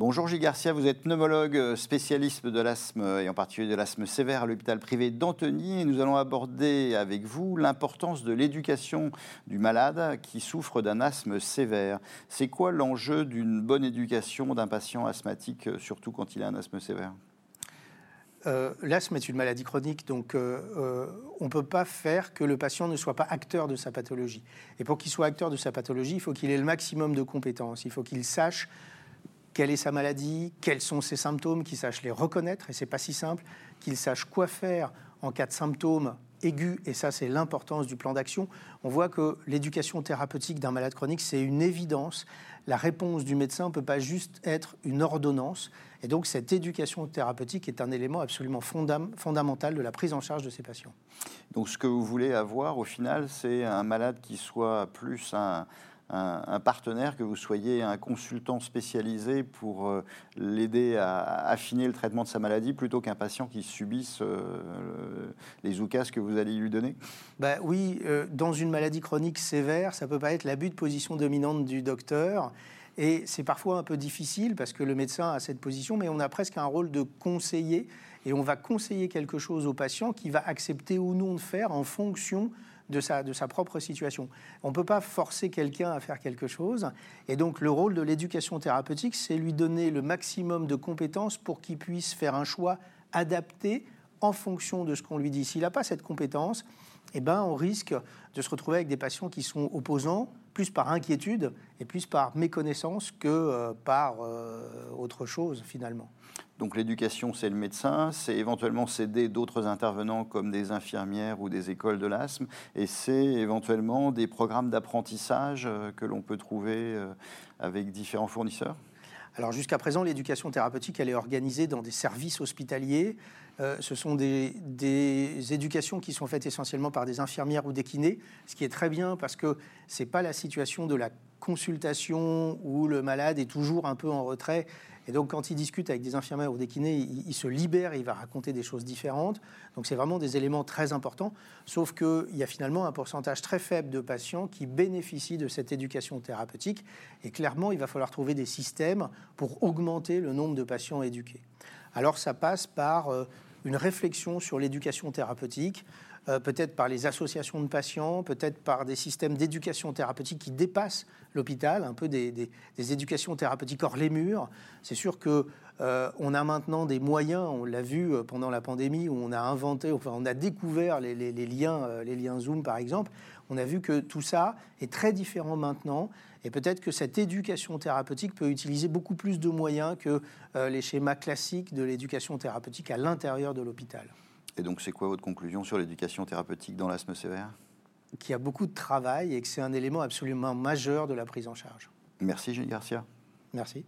Bonjour Gilles Garcia, vous êtes pneumologue spécialiste de l'asthme et en particulier de l'asthme sévère à l'hôpital privé d'Antony nous allons aborder avec vous l'importance de l'éducation du malade qui souffre d'un asthme sévère. C'est quoi l'enjeu d'une bonne éducation d'un patient asthmatique, surtout quand il a un asthme sévère? Euh, L'asthme est une maladie chronique, donc euh, euh, on ne peut pas faire que le patient ne soit pas acteur de sa pathologie. Et pour qu'il soit acteur de sa pathologie, il faut qu'il ait le maximum de compétences, il faut qu'il sache quelle est sa maladie, quels sont ses symptômes, qu'il sache les reconnaître, et c'est pas si simple, qu'il sache quoi faire en cas de symptômes aigus, et ça c'est l'importance du plan d'action. On voit que l'éducation thérapeutique d'un malade chronique, c'est une évidence. La réponse du médecin ne peut pas juste être une ordonnance, et donc cette éducation thérapeutique est un élément absolument fondamental de la prise en charge de ces patients. Donc ce que vous voulez avoir au final, c'est un malade qui soit plus un un, partenaire, que vous soyez un consultant spécialisé pour euh, l'aider à, affiner le traitement de sa maladie plutôt qu'un patient qui subisse euh, les oucas que vous allez lui donner? Bah Oui, euh, dans une maladie chronique sévère, ça peut pas être l'abus de position dominante du docteur. Et c'est parfois un peu difficile parce que le médecin a cette position, mais on a presque un rôle de conseiller et on va conseiller quelque chose au patient qui va accepter ou non de faire en fonction de sa, propre situation. On ne peut pas forcer quelqu'un à faire quelque chose. Et donc le rôle de l'éducation thérapeutique, c'est lui donner le maximum de compétences pour qu'il puisse faire un choix adapté en fonction de ce qu'on lui dit. S'il n'a pas cette compétence, eh ben, on risque de se retrouver avec des patients qui sont opposants, plus par inquiétude et plus par méconnaissance que euh, par euh, autre chose finalement. Donc l'éducation, c'est le médecin, c'est éventuellement s'aider d'autres intervenants comme des infirmières ou des écoles de l'asthme, et c'est éventuellement des programmes d'apprentissage euh, que l'on peut trouver avec différents fournisseurs. Alors jusqu'à présent, l'éducation thérapeutique, elle est organisée dans des services hospitaliers. Euh, ce sont des, éducations qui sont faites essentiellement par des infirmières ou des kinés, ce qui est très bien parce que ce n'est pas la situation de la consultation où le malade est toujours un peu en retrait et donc, quand il discute avec des infirmières ou des kinés, il, se libère, il va raconter des choses différentes. Donc, c'est vraiment des éléments très importants. Sauf qu'il y a finalement un pourcentage très faible de patients qui bénéficient de cette éducation thérapeutique. Et clairement, il va falloir trouver des systèmes pour augmenter le nombre de patients éduqués. Alors, ça passe par euh, une réflexion sur l'éducation thérapeutique, euh, peut-être par les associations de patients, peut-être par des systèmes d'éducation thérapeutique qui dépassent l'hôpital, un peu des, éducations thérapeutiques hors les murs. C'est sûr que euh, a maintenant des moyens, on l'a vu euh, pendant la pandémie où on a inventé, enfin on a découvert les, liens, les liens Zoom par exemple. On a vu que tout ça est très différent maintenant et peut-être que cette éducation thérapeutique peut utiliser beaucoup plus de moyens que les schémas classiques de l'éducation thérapeutique à l'intérieur de l'hôpital. Et donc, c'est quoi votre conclusion sur l'éducation thérapeutique dans l'asthme sévère? Qu'il y a beaucoup de travail et que c'est un élément absolument majeur de la prise en charge. Merci, Gilles Garcia. Merci.